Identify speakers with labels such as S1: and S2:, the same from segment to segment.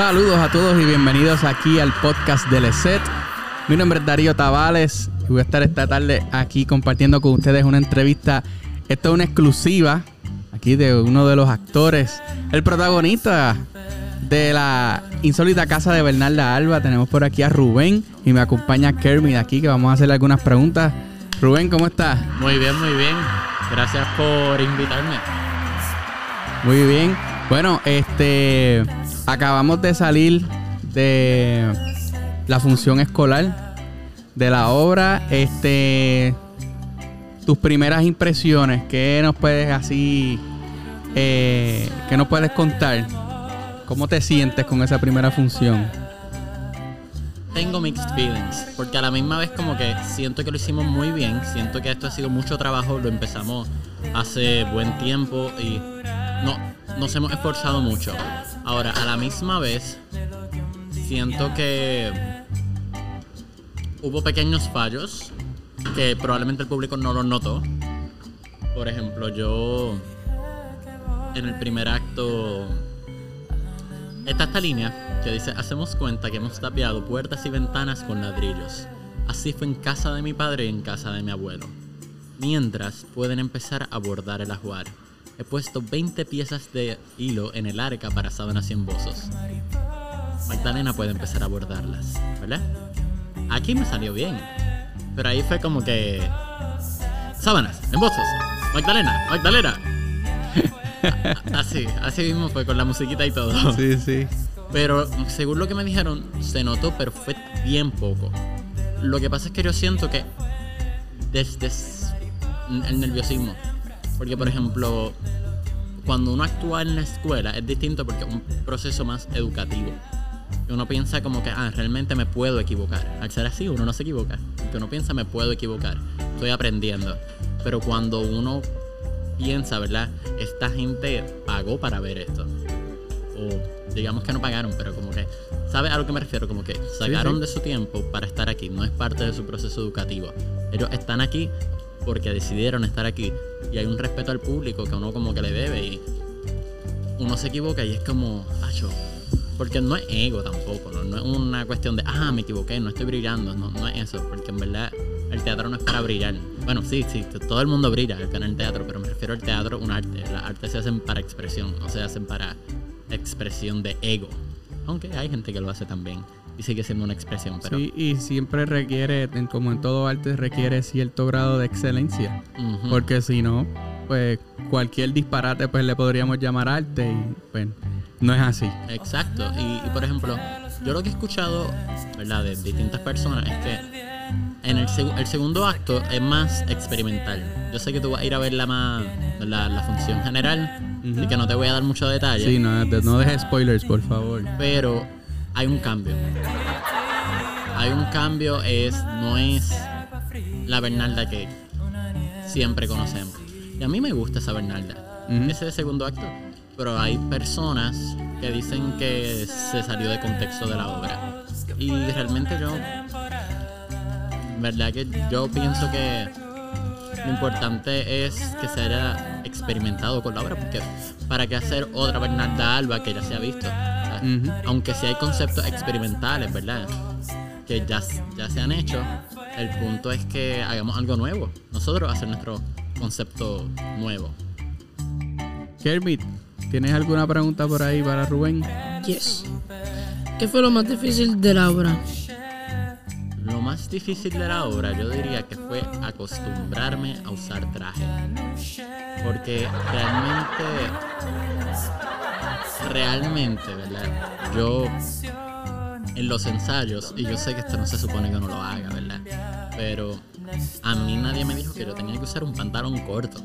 S1: Saludos a todos y bienvenidos aquí al podcast del ESET. Mi nombre es Darío Tavales y voy a estar esta tarde aquí compartiendo con ustedes una entrevista. Esto es una exclusiva aquí de uno de los actores, el protagonista de la insólita casa de Bernarda Alba. Tenemos por aquí a Rubén y me acompaña Kermit aquí que vamos a hacerle algunas preguntas. Rubén, ¿cómo estás?
S2: Muy bien, muy bien. Gracias por invitarme.
S1: Muy bien. Bueno, este acabamos de salir de la función escolar de la obra. Este tus primeras impresiones, ¿qué nos puedes así eh, qué nos puedes contar? ¿Cómo te sientes con esa primera función?
S2: Tengo mixed feelings, porque a la misma vez como que siento que lo hicimos muy bien, siento que esto ha sido mucho trabajo, lo empezamos hace buen tiempo y no, nos hemos esforzado mucho. Ahora, a la misma vez, siento que hubo pequeños fallos que probablemente el público no los notó. Por ejemplo, yo en el primer acto está esta línea que dice, hacemos cuenta que hemos tapiado puertas y ventanas con ladrillos. Así fue en casa de mi padre y en casa de mi abuelo. Mientras pueden empezar a bordar el ajuar. He puesto 20 piezas de hilo en el arca para sábanas y embozos. Magdalena puede empezar a bordarlas, ¿verdad? Aquí me salió bien. Pero ahí fue como que... Sábanas, embozos, Magdalena, Magdalena. así, así mismo fue con la musiquita y todo.
S1: Sí, sí.
S2: Pero según lo que me dijeron, se notó, pero fue bien poco. Lo que pasa es que yo siento que desde el nerviosismo. Porque, por ejemplo, cuando uno actúa en la escuela es distinto porque es un proceso más educativo. Uno piensa como que, ah, realmente me puedo equivocar. Al ser así, uno no se equivoca. Porque uno piensa, me puedo equivocar. Estoy aprendiendo. Pero cuando uno piensa, ¿verdad? Esta gente pagó para ver esto. O digamos que no pagaron, pero como que, ¿sabes a lo que me refiero? Como que sacaron de su tiempo para estar aquí. No es parte de su proceso educativo. Ellos están aquí porque decidieron estar aquí. Y hay un respeto al público que uno como que le debe y uno se equivoca y es como, porque no es ego tampoco, ¿no? no es una cuestión de, ah, me equivoqué, no estoy brillando, no, no es eso, porque en verdad el teatro no es para brillar. Bueno, sí, sí, todo el mundo brilla en el teatro, pero me refiero al teatro, un arte. Las artes se hacen para expresión, no se hacen para expresión de ego. Aunque hay gente que lo hace también y sigue siendo una expresión. Pero...
S1: Sí, y siempre requiere, como en todo arte, requiere cierto grado de excelencia. Porque si no, pues cualquier disparate pues le podríamos llamar arte y pues no es así.
S2: Exacto. Y, por ejemplo, yo lo que he escuchado, ¿verdad? De distintas personas es que en el, el, segundo acto es más experimental. Yo sé que tú vas a ir a ver la, más, la, función general y que no te voy a dar mucho detalle.
S1: Sí, no, no dejes spoilers, por favor.
S2: Pero hay un cambio. Hay un cambio, es no es la Bernalda que siempre conocemos. Y a mí me gusta esa Bernalda. Ese es segundo acto. Pero hay personas que dicen que se salió de contexto de la obra. Y realmente yo, verdad que yo pienso que lo importante es que se haya experimentado con la obra, porque para qué hacer otra Bernarda Alba que ya se ha visto. Aunque sí hay conceptos experimentales, ¿verdad? Que ya, ya se han hecho, el punto es que hagamos algo nuevo. Nosotros hacer nuestro concepto nuevo.
S1: Kermit, ¿tienes alguna pregunta por ahí para Rubén?
S3: Yes. ¿Qué fue lo más difícil de la obra?
S2: Lo más difícil de la obra yo diría que fue acostumbrarme a usar traje. Porque realmente, realmente, ¿verdad? Yo en los ensayos, y yo sé que esto no se supone que uno lo haga, ¿verdad? Pero a mí nadie me dijo que yo tenía que usar un pantalón corto.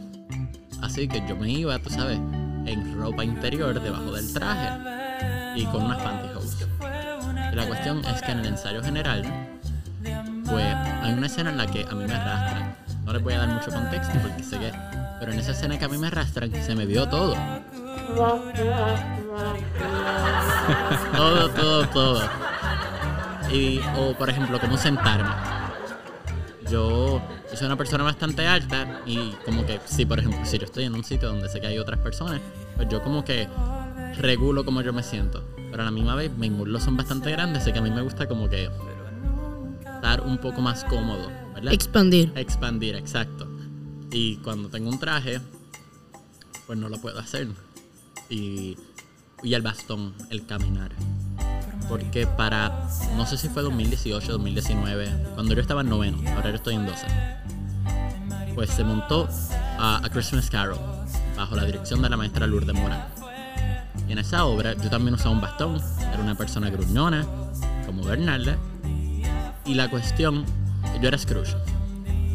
S2: Así que yo me iba, tú sabes, en ropa interior debajo del traje y con unas pantyhose. La cuestión es que en el ensayo general pues hay una escena en la que a mí me arrastran. No les voy a dar mucho contexto porque sé que. Pero en esa escena que a mí me arrastran, se me vio todo. todo, todo, todo. Y, o por ejemplo, cómo sentarme. Yo, soy una persona bastante alta y como que, si por ejemplo, si yo estoy en un sitio donde sé que hay otras personas, pues yo como que regulo como yo me siento. Pero a la misma vez mis muslos son bastante grandes, así que a mí me gusta como que estar un poco más cómodo, ¿verdad?
S3: Expandir.
S2: Expandir, exacto. Y cuando tengo un traje, pues no lo puedo hacer. Y, y el bastón, el caminar. Porque para, no sé si fue 2018, 2019, cuando yo estaba en noveno, ahora yo estoy en 12, pues se montó a, a Christmas Carol bajo la dirección de la maestra Lourdes Morán. Y en esa obra yo también usaba un bastón, era una persona gruñona, como Bernarda, y la cuestión, yo era Scrooge.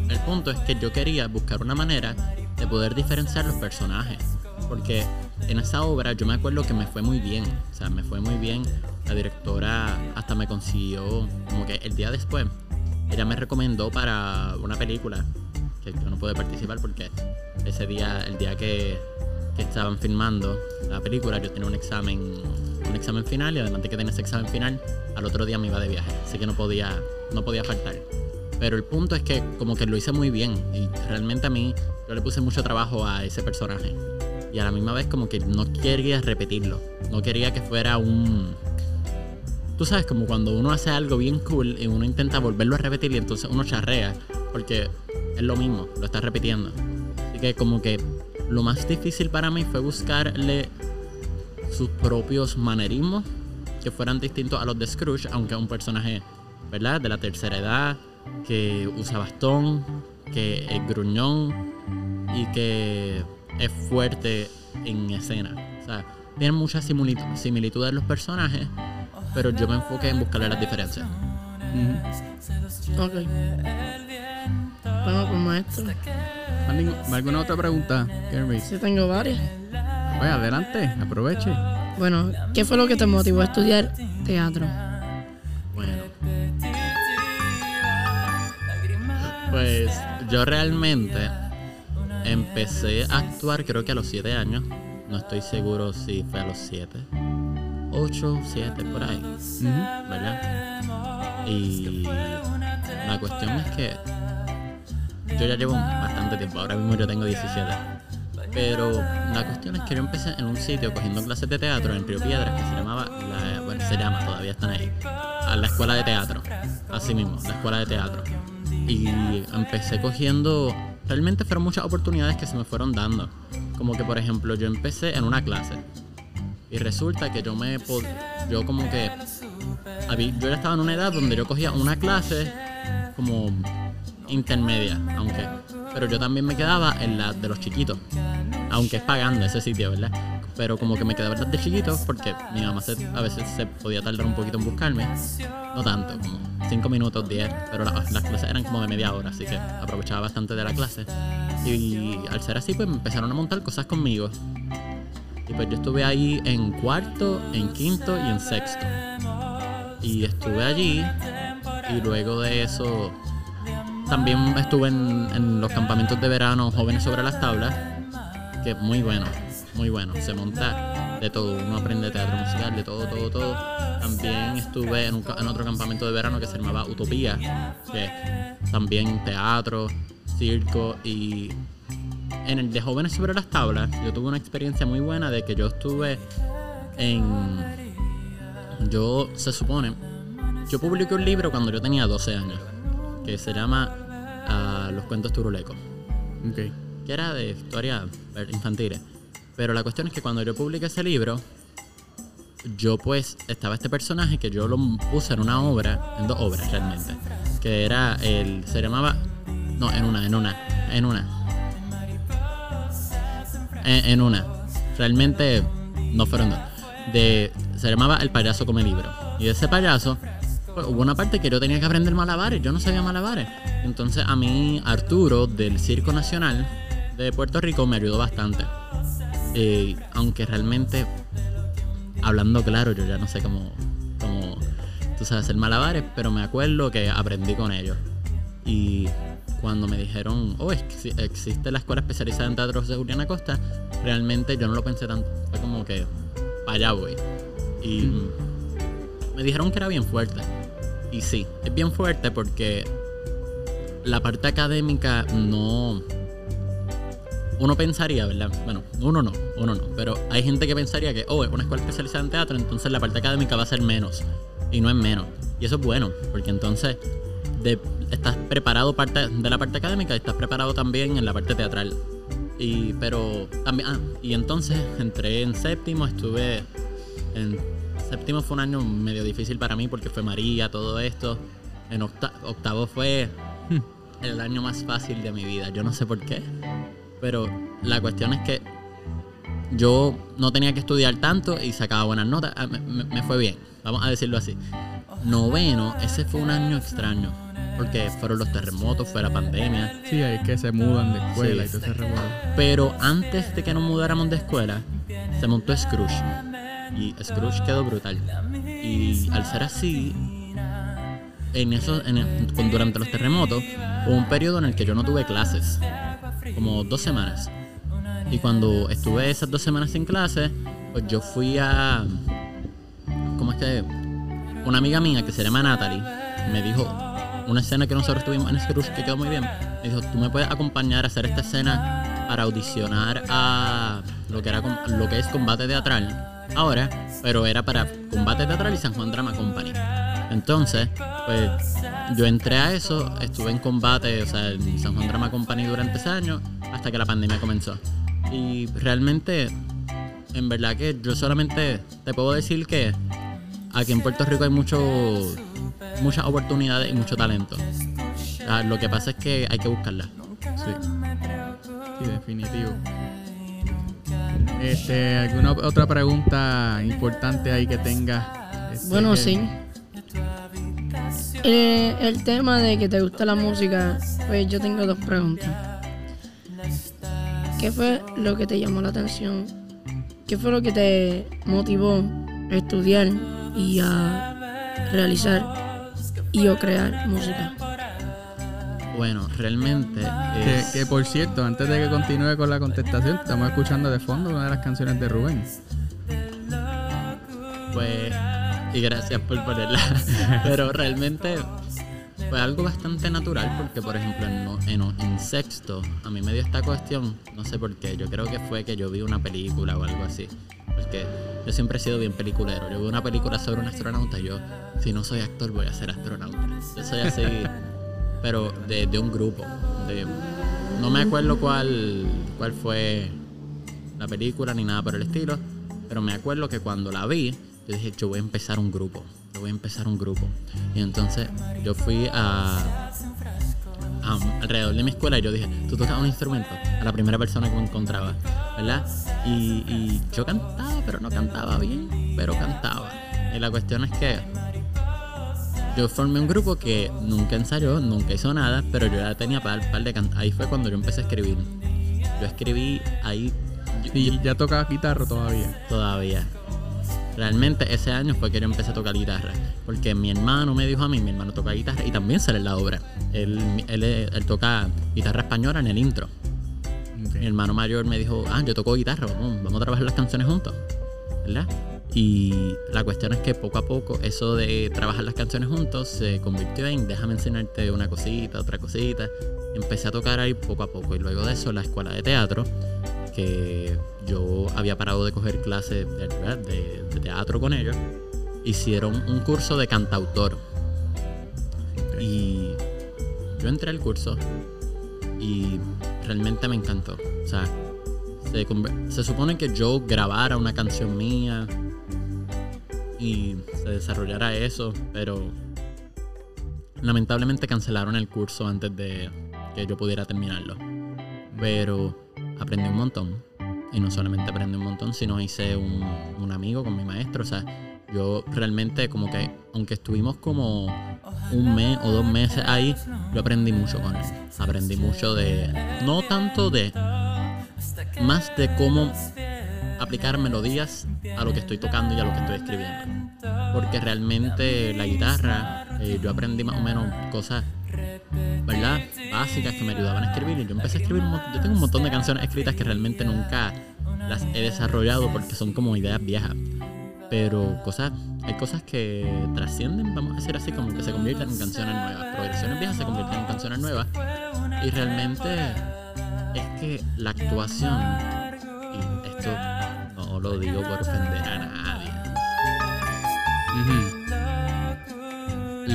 S2: El punto es que yo quería buscar una manera de poder diferenciar los personajes. Porque en esa obra yo me acuerdo que me fue muy bien. O sea, me fue muy bien. La directora hasta me consiguió, como que el día después, ella me recomendó para una película que yo no pude participar porque ese día, el día que, estaban filmando la película, yo tenía un examen, un examen final y además de que tenía ese examen final, al otro día me iba de viaje, así que no podía, no podía faltar. Pero el punto es que como que lo hice muy bien y realmente a mí yo le puse mucho trabajo a ese personaje y a la misma vez como que no quería repetirlo, no quería que fuera un tú sabes, como cuando uno hace algo bien cool y uno intenta volverlo a repetir y entonces uno charrea, porque es lo mismo, lo está repitiendo. Así que como que lo más difícil para mí fue buscarle sus propios manerismos que fueran distintos a los de Scrooge, aunque es un personaje, ¿verdad? De la tercera edad, que usa bastón, que es gruñón y que es fuerte en escena. O sea, tienen muchas similitu- similitudes los personajes, pero yo me enfoqué en buscarle las diferencias.
S3: Ok. Bueno, pues maestro.
S1: ¿Alguien- ¿Alguna otra pregunta, Kirby?
S3: Sí tengo varias.
S1: Pues adelante, aproveche.
S3: Bueno, ¿qué fue lo que te motivó a estudiar teatro?
S2: Bueno. Pues yo realmente empecé a actuar creo que a los 7 años. No estoy seguro si fue a los 7. 8, 7, por ahí. ¿Verdad? Y la cuestión es que yo ya llevo bastante tiempo. Ahora mismo yo tengo 17. Pero la cuestión es que yo empecé en un sitio cogiendo clases de teatro en Río Piedras que se llamaba, la, bueno, se llama, todavía están ahí, a la escuela de teatro. Así mismo, la escuela de teatro. Y empecé cogiendo, realmente fueron muchas oportunidades que se me fueron dando. Como que, por ejemplo, yo empecé en una clase. Y resulta que yo me, yo como que, yo ya estaba en una edad donde yo cogía una clase como intermedia, aunque, pero yo también me quedaba en la de los chiquitos, aunque es pagando ese sitio, ¿verdad? Pero como que me las de chiquitos porque mi mamá a veces se podía tardar un poquito en buscarme, no tanto, como 5 minutos, 10, pero la- las clases eran como de media hora, así que aprovechaba bastante de la clase. Y al ser así, pues me empezaron a montar cosas conmigo. Y pues yo estuve ahí en cuarto, en quinto y en sexto. Y estuve allí y luego de eso también estuve en los campamentos de verano jóvenes sobre las tablas, que es muy bueno, muy bueno. Se monta de todo, uno aprende teatro musical, de todo, todo, todo. También estuve en, un en otro campamento de verano que se llamaba Utopía, que también teatro, circo y en el de jóvenes sobre las tablas, yo tuve una experiencia muy buena de que yo estuve en. Yo, se supone, yo publiqué un libro cuando yo tenía 12 años, que se llama ah, Los cuentos turulecos, que era de historias infantiles. Pero la cuestión es que cuando yo publiqué ese libro, yo pues estaba este personaje que yo lo puse en una obra, en dos obras realmente, que era el, se llamaba, no, en una, en una, en una, en, una. Realmente no fueron dos. Se llamaba El payaso come libro. Y ese payaso, pues, hubo una parte que yo tenía que aprender malabares. Yo no sabía malabares. Entonces a mí Arturo del Circo Nacional de Puerto Rico me ayudó bastante. Eh, aunque realmente, hablando claro, yo ya no sé cómo, cómo tú sabes hacer malabares, pero me acuerdo que aprendí con ellos. Y cuando me dijeron, oh, ex- existe la escuela especializada en teatro de Juliana Costa, realmente yo no lo pensé tanto. Fue como que, para allá voy. Y me dijeron que era bien fuerte. Y sí, es bien fuerte porque la parte académica no. Uno pensaría, ¿verdad? Bueno, uno no, uno no, pero hay gente que pensaría que, oh, es una escuela especializada en teatro, entonces la parte académica va a ser menos. Y no es menos. Y eso es bueno, porque entonces estás preparado parte de la parte académica y estás preparado también en la parte teatral. Y, pero también, ah, y entonces entré en séptimo, estuve en séptimo fue un año medio difícil para mí porque fue María, todo esto. En octa- octavo fue el año más fácil de mi vida. Yo no sé por qué. Pero la cuestión es que yo no tenía que estudiar tanto y sacaba buenas notas. Ah, Me, me- me fue bien, vamos a decirlo así. Noveno, ese fue un año extraño. Porque fueron los terremotos, fue la pandemia.
S1: Sí, es que se mudan de escuela
S2: Sí.
S1: y todo ese revuelo.
S2: Pero antes de que nos mudáramos de escuela, se montó Scrooge. Y Scrooge quedó brutal. Y al ser así, en eso, en el- durante los terremotos, hubo un periodo en el que yo no tuve clases. Como dos semanas. Y cuando estuve esas dos semanas sin clases, pues yo fui a. ¿Cómo es que? Una amiga mía que se llama Natalie me dijo una escena que nosotros tuvimos en Scrooge que quedó muy bien. Me dijo, tú me puedes acompañar a hacer esta escena para audicionar a lo que, era, lo que es combate teatral ahora, pero era para combate teatral y San Juan Drama Company. Entonces, pues yo entré a eso, estuve en combate, o sea, en San Juan Drama Company durante ese año, hasta que la pandemia comenzó. Y realmente, en verdad que yo solamente te puedo decir que aquí en Puerto Rico hay mucho, muchas oportunidades y mucho talento. Ah, lo que pasa es que hay que buscarlas.
S1: Sí. Sí, definitivo. Este, ¿alguna otra pregunta importante ahí que tenga? Este,
S3: Bueno,
S1: que-
S3: sí. Eh, el tema de que te gusta la música, pues yo tengo dos preguntas. ¿Qué fue lo que te llamó la atención? ¿Qué fue lo que te motivó a estudiar y a realizar y o crear música?
S2: Bueno, realmente
S1: Que, que, por cierto, antes de que continúe con la contestación, estamos escuchando de fondo una de las canciones de Rubén.
S2: Pues, y gracias por ponerla. Pero realmente fue algo bastante natural porque, por ejemplo, en, en- en sexto, a mí me dio esta cuestión, no sé por qué, yo creo que fue que yo vi una película o algo así. Porque yo siempre he sido bien peliculero. Yo vi una película sobre un astronauta y yo, si no soy actor, voy a ser astronauta. Yo soy así, pero de, de un grupo. de- no me acuerdo cuál, cuál fue la película ni nada por el estilo, pero me acuerdo que cuando la vi, yo dije, yo voy a empezar un grupo, yo voy a empezar un grupo. Y entonces yo fui a, a- alrededor de mi escuela y yo dije, tú tocas un instrumento, a la primera persona que me encontraba, ¿verdad? Y, y yo cantaba, pero no cantaba bien, pero cantaba. Y la cuestión es que yo formé un grupo que nunca ensayó, nunca hizo nada, pero yo ya tenía par, par de can- Ahí fue cuando yo empecé a escribir. Yo escribí ahí
S1: Y ya tocas guitarra todavía.
S2: todavía. Realmente ese año fue que yo empecé a tocar guitarra. Porque mi hermano me dijo a mí, mi hermano toca guitarra y también sale en la obra. Él, él, él toca guitarra española en el intro. Mi hermano mayor me dijo, ah, yo toco guitarra, vamos, vamos a trabajar las canciones juntos. ¿Verdad? Y la cuestión es que poco a poco eso de trabajar las canciones juntos se convirtió en déjame enseñarte una cosita, otra cosita. Empecé a tocar ahí poco a poco y luego de eso la escuela de teatro, que yo había parado de coger clases de, ¿verdad? de- de teatro con ellos, hicieron un curso de cantautor. Y yo entré al curso y realmente me encantó. O sea, se supone que yo grabara una canción mía y se desarrollara eso, pero lamentablemente cancelaron el curso antes de que yo pudiera terminarlo. Pero aprendí un montón. Y no solamente aprendí un montón, sino hice un, un amigo con mi maestro. O sea, yo realmente como que, aunque estuvimos como un mes o dos meses ahí, yo aprendí mucho con él. Aprendí mucho de, no tanto de, más de cómo aplicar melodías a lo que estoy tocando y a lo que estoy escribiendo. Porque realmente la guitarra, eh, yo aprendí más o menos cosas, ¿verdad? Básicas que me ayudaban a escribir. Y yo empecé a escribir, yo tengo un montón de canciones escritas que realmente nunca las he desarrollado porque son como ideas viejas. Pero cosas, hay cosas que trascienden, vamos a decir así, como que se convierten en canciones nuevas. Progresiones viejas se convierten en canciones nuevas. Y realmente es que la actuación, esto no lo digo por ofender a nadie.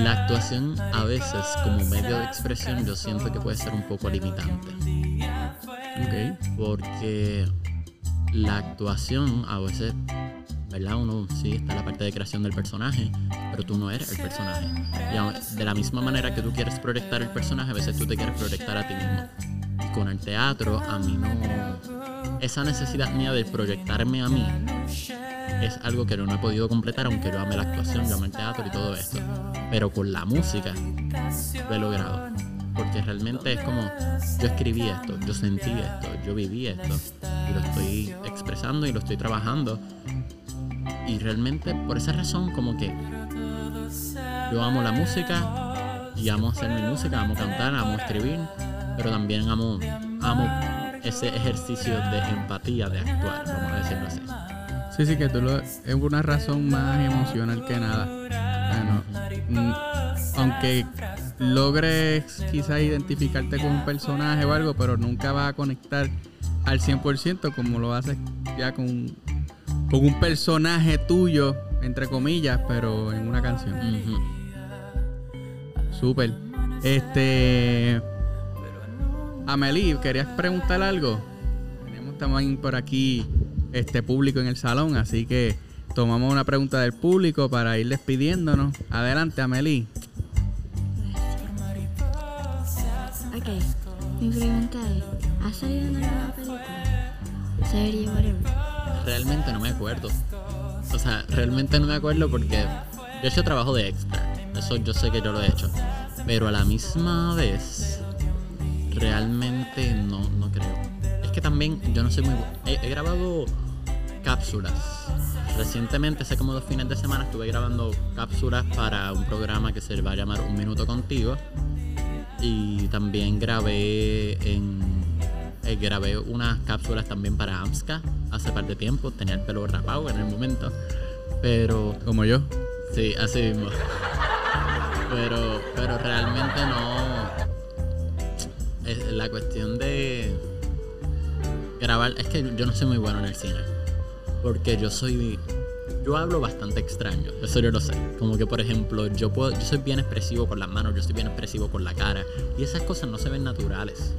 S2: La actuación a veces como medio de expresión yo siento que puede ser un poco limitante. Porque la actuación a veces, ¿verdad? Uno sí está en la parte de creación del personaje, pero tú no eres el personaje. Y de la misma manera que tú quieres proyectar el personaje, a veces tú te quieres proyectar a ti mismo. Y con el teatro, a mí no. Esa necesidad mía de proyectarme a mí es algo que no he podido completar, aunque yo ame la actuación, yo ame el teatro y todo esto. Pero con la música lo he logrado. Porque realmente es como, yo escribí esto, yo sentí esto, yo viví esto. Y lo estoy expresando y lo estoy trabajando. Y realmente por esa razón como que yo amo la música y amo hacer mi música, amo cantar, amo escribir, pero también amo, amo ese ejercicio de empatía, de actuar, vamos a decirlo así.
S1: Sí, sí, que tú lo, es una razón más emocional que nada. Ah, no. Mm, Aunque logres quizás identificarte con un personaje o algo, pero nunca vas a conectar al 100% como lo haces ya con, con un personaje tuyo, entre comillas, pero en una canción.
S2: Ujú.
S1: Súper. Este. Amelie, ¿querías preguntar algo? Tenemos también por aquí este público en el salón, así que tomamos una pregunta del público para ir despidiéndonos. Adelante, Amelie.
S4: Ok, mi pregunta es, ¿has salido en alguna película? Serie, whatever.
S2: Realmente no me acuerdo. O sea, realmente no me acuerdo porque yo he hecho trabajo de extra. Eso yo sé que yo lo he hecho. Pero a la misma vez, realmente no, no creo. Que también yo no soy muy... He, he grabado cápsulas. Recientemente, hace como dos fines de semana, estuve grabando cápsulas para un programa que se va a llamar Un Minuto Contigo. Y también grabé en eh, grabé unas cápsulas también para AMSCA hace par de tiempo. Tenía el pelo rapado en el momento. Pero
S1: Como yo.
S2: sí, así mismo. Pero, pero realmente no. Es la cuestión de Es que yo no soy muy bueno en el cine. Porque yo soy. Yo hablo bastante extraño, eso yo lo sé. Como que por ejemplo, yo puedo, yo soy bien expresivo con las manos, yo soy bien expresivo con la cara. Y esas cosas no se ven naturales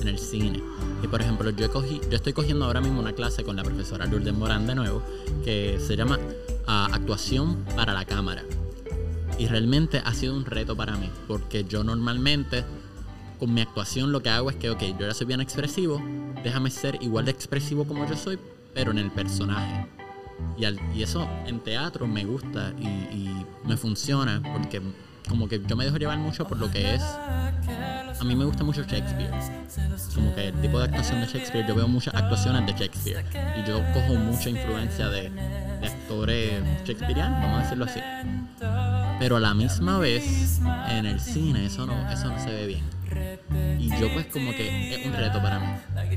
S2: en el cine. Y por ejemplo, yo, cogí, yo estoy cogiendo ahora mismo una clase con la profesora Lourdes Morán de nuevo, que se llama ah, Actuación para la Cámara. Y realmente ha sido un reto para mí, porque yo normalmente con mi actuación lo que hago es que, ok, yo ya soy bien expresivo, déjame ser igual de expresivo como yo soy, pero en el personaje. Y, al- y eso en teatro me gusta y, y me funciona porque como que yo me dejo llevar mucho por lo que es... A mí me gusta mucho Shakespeare. Como que el tipo de actuación de Shakespeare, yo veo muchas actuaciones de Shakespeare. Y yo cojo mucha influencia de, de actores shakespearianos, vamos a decirlo así. Pero a la misma vez, en el cine eso no, eso no se ve bien. Y yo pues como que es un reto para mí.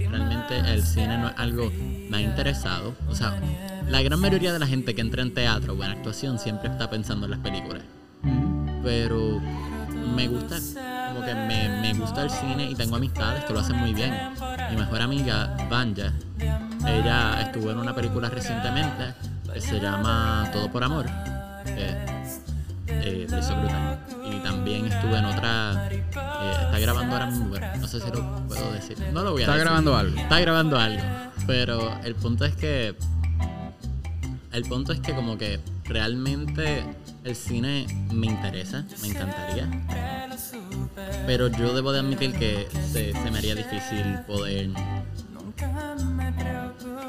S2: Realmente el cine no es algo me ha interesado. O sea, la gran mayoría de la gente que entra en teatro o en actuación siempre está pensando en las películas. Pero me gusta, como que me, me gusta el cine y tengo amistades que lo hacen muy bien. Mi mejor amiga, Vanja, ella estuvo en una película recientemente que se llama Todo por Amor. Eh, lo hizo brutal. Y también estuve en otra. eh, está grabando ahora mismo, pero no sé si lo puedo decir. No lo voy a
S1: Está
S2: decir.
S1: grabando algo.
S2: Está grabando algo. Pero el punto es que. El punto es que, como que realmente el cine me interesa, me encantaría. Pero yo debo de admitir que se, se me haría difícil poder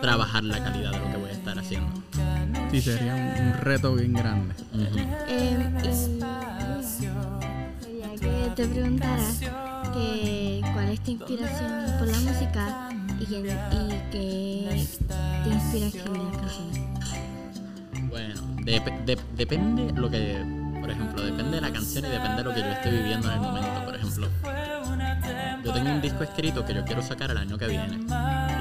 S2: trabajar la calidad de lo que voy a estar haciendo.
S1: Sí, sería un, un reto bien grande.
S2: Ujú.
S4: Eh, y quería que te preguntara que cuál es tu inspiración por la música y que, y que te inspira a escribir las canciones.
S2: Bueno, dep- dep- depende lo que, por ejemplo, depende de la canción y depende de lo que yo esté viviendo en el momento. Por ejemplo, yo tengo un disco escrito que yo quiero sacar el año que viene.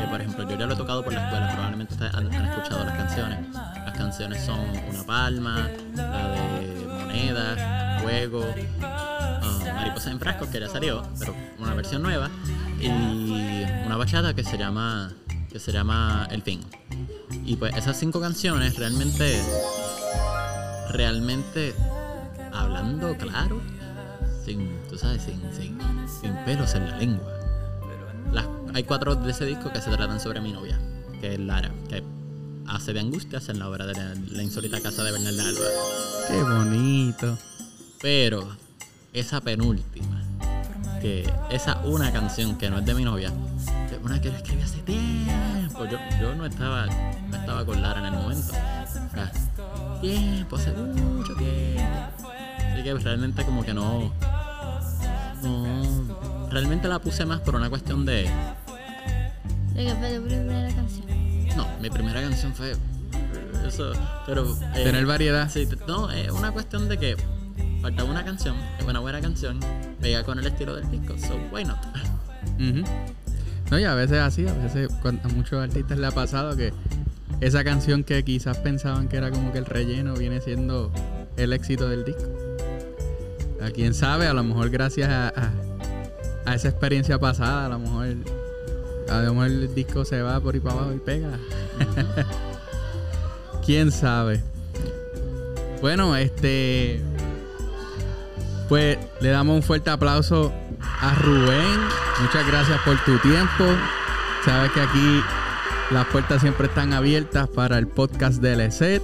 S2: Por ejemplo, yo ya lo he tocado por la escuela, probablemente han, escuchado las canciones. Las canciones son Una Palma, la de Moneda, Fuego, ah, Mariposa en Frascos, que ya salió, pero una versión nueva. Y una bachata que se llama que se llama El Fin. Y pues esas cinco canciones realmente realmente hablando claro, sin, tú sabes, sin, sin pelos en la lengua. Hay cuatro de ese disco que se tratan sobre mi novia, que es Lara, que hace de angustias en la obra de la, la insólita casa de Bernal Alba.
S1: Qué bonito.
S2: Pero esa penúltima, que esa una canción que no es de mi novia, que es una que yo escribí hace tiempo. Yo, yo no estaba no estaba con Lara en el momento. Tiempo, hace mucho tiempo. Así que realmente como que no. No. Realmente la puse más por una cuestión de.
S4: ¿De qué fue tu primera canción?
S2: No, mi primera canción fue. Eso. Pero. eh,
S1: Tener variedad.
S2: Sí, no, es una cuestión de que faltaba una canción, es una buena canción, pega con el estilo del disco, so why not?
S1: No, y a veces así, a veces a muchos artistas le ha pasado que esa canción que quizás pensaban que era como que el relleno viene siendo el éxito del disco. A quién sabe, a lo mejor gracias a, a- a esa experiencia pasada, a lo mejor a lo mejor el disco se va por ahí para abajo y pega. quién sabe. Bueno, este pues le damos un fuerte aplauso a Rubén. Muchas gracias por tu tiempo. Sabes que aquí las puertas siempre están abiertas para el podcast de LESET.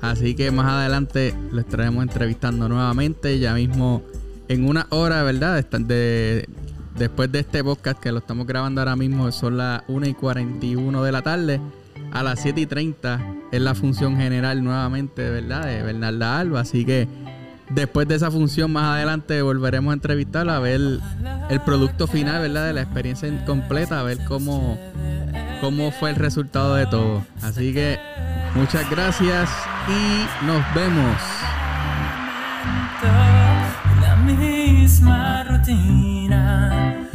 S1: Así que más adelante lo estaremos entrevistando nuevamente. Ya mismo en una hora, ¿verdad? De- después de este podcast que lo estamos grabando ahora mismo, son las 1 y 41 de la tarde. A las 7 y 30 es la función general nuevamente, ¿verdad? De Bernarda Alba. Así que después de esa función, más adelante volveremos a entrevistarla, a ver el producto final, ¿verdad? De la experiencia completa, a ver cómo, cómo fue el resultado de todo. Así que muchas gracias y nos vemos.
S5: Misma rutina